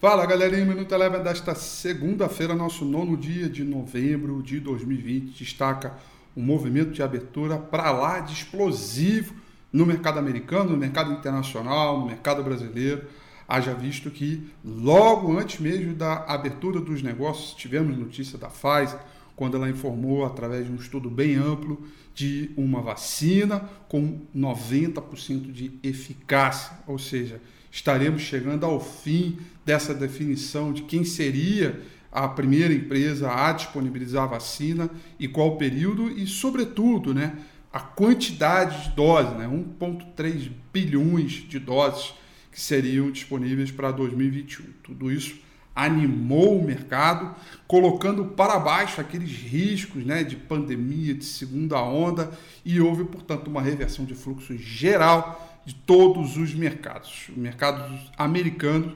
Fala galerinha, Minuto Eleven desta segunda-feira, nosso nono dia de novembro de 2020, destaca um movimento de abertura para lá de explosivo no mercado americano, no mercado internacional, no mercado brasileiro. Haja visto que logo antes mesmo da abertura dos negócios, tivemos notícia da Pfizer, quando ela informou, através de um estudo bem amplo, de uma vacina com 90% de eficácia, ou seja, estaremos chegando ao fim dessa definição de quem seria a primeira empresa a disponibilizar a vacina e qual período e, sobretudo, né, a quantidade de doses, né, 1,3 bilhões de doses que seriam disponíveis para 2021. Tudo isso animou o mercado, colocando para baixo aqueles riscos né, de pandemia, de segunda onda, e houve, portanto, uma reversão de fluxo geral de todos os mercados. Os mercados americanos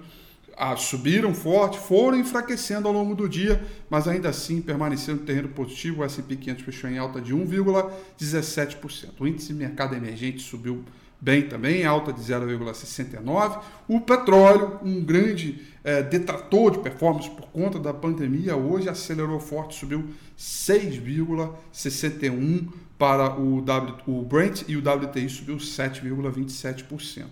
ah, subiram forte, foram enfraquecendo ao longo do dia, mas ainda assim permaneceram no terreno positivo. O S&P 500 fechou em alta de 1,17%. O índice mercado emergente subiu bem também, alta de 0,69%. O petróleo, um grande é, detrator de performance por conta da pandemia, hoje acelerou forte, subiu 6,61% para o, w, o Brent e o WTI subiu 7,27%.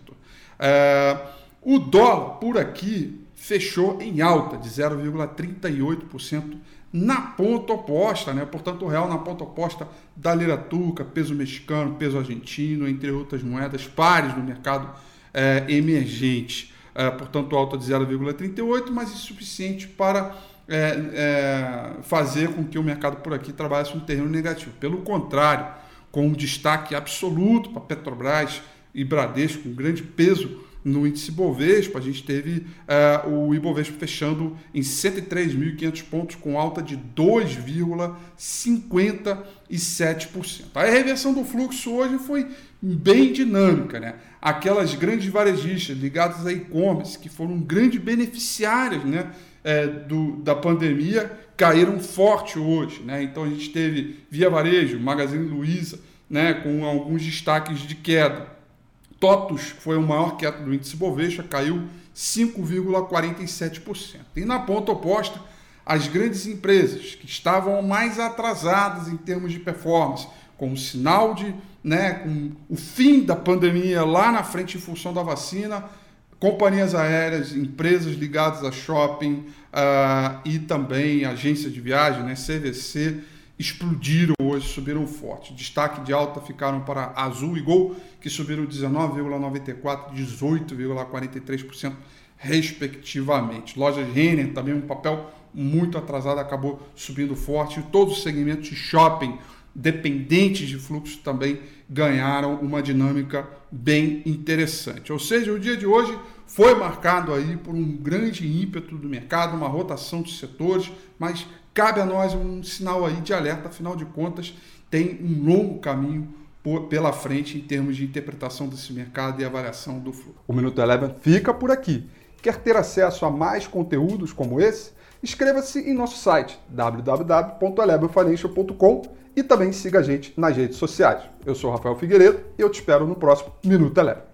É, o dólar por aqui fechou em alta de 0,38% na ponta oposta, né? portanto o real na ponta oposta da lira turca, peso mexicano, peso argentino, entre outras moedas pares no mercado é, emergente. É, portanto alta de 0,38, mas insuficiente para é, é, fazer com que o mercado por aqui trabalhasse um terreno negativo. Pelo contrário, com um destaque absoluto para Petrobras e Bradesco, um grande peso no índice Bovespa, a gente teve é, o Ibovespa fechando em 103.500 pontos, com alta de 2,57%. A reversão do fluxo hoje foi bem dinâmica. Né? Aquelas grandes varejistas ligadas a e-commerce, que foram grandes beneficiárias né, é, do, da pandemia caíram forte hoje. Né? Então a gente teve Via Varejo, Magazine Luiza, né, com alguns destaques de queda. TOTUS foi o maior queda do índice Bovespa, caiu 5,47%. E na ponta oposta, as grandes empresas que estavam mais atrasadas em termos de performance, com o sinal de, né, com o fim da pandemia lá na frente em função da vacina, companhias aéreas, empresas ligadas a shopping uh, e também agências de viagem, né, CVC, explodiram hoje, subiram forte. Destaque de alta ficaram para Azul e Gol, que subiram 19,94%, 18,43%, respectivamente. Lojas Renner, também um papel muito atrasado, acabou subindo forte. E todos os segmentos de shopping, dependentes de fluxo, também ganharam uma dinâmica bem interessante. Ou seja, o dia de hoje foi marcado aí por um grande ímpeto do mercado, uma rotação de setores, mas cabe a nós um sinal aí de alerta, afinal de contas, tem um longo caminho pela frente em termos de interpretação desse mercado e avaliação do fluxo. O Minuto Eleven fica por aqui. Quer ter acesso a mais conteúdos como esse? Inscreva-se em nosso site www.elevenfinancial.com e também siga a gente nas redes sociais. Eu sou Rafael Figueiredo e eu te espero no próximo Minuto Eleven.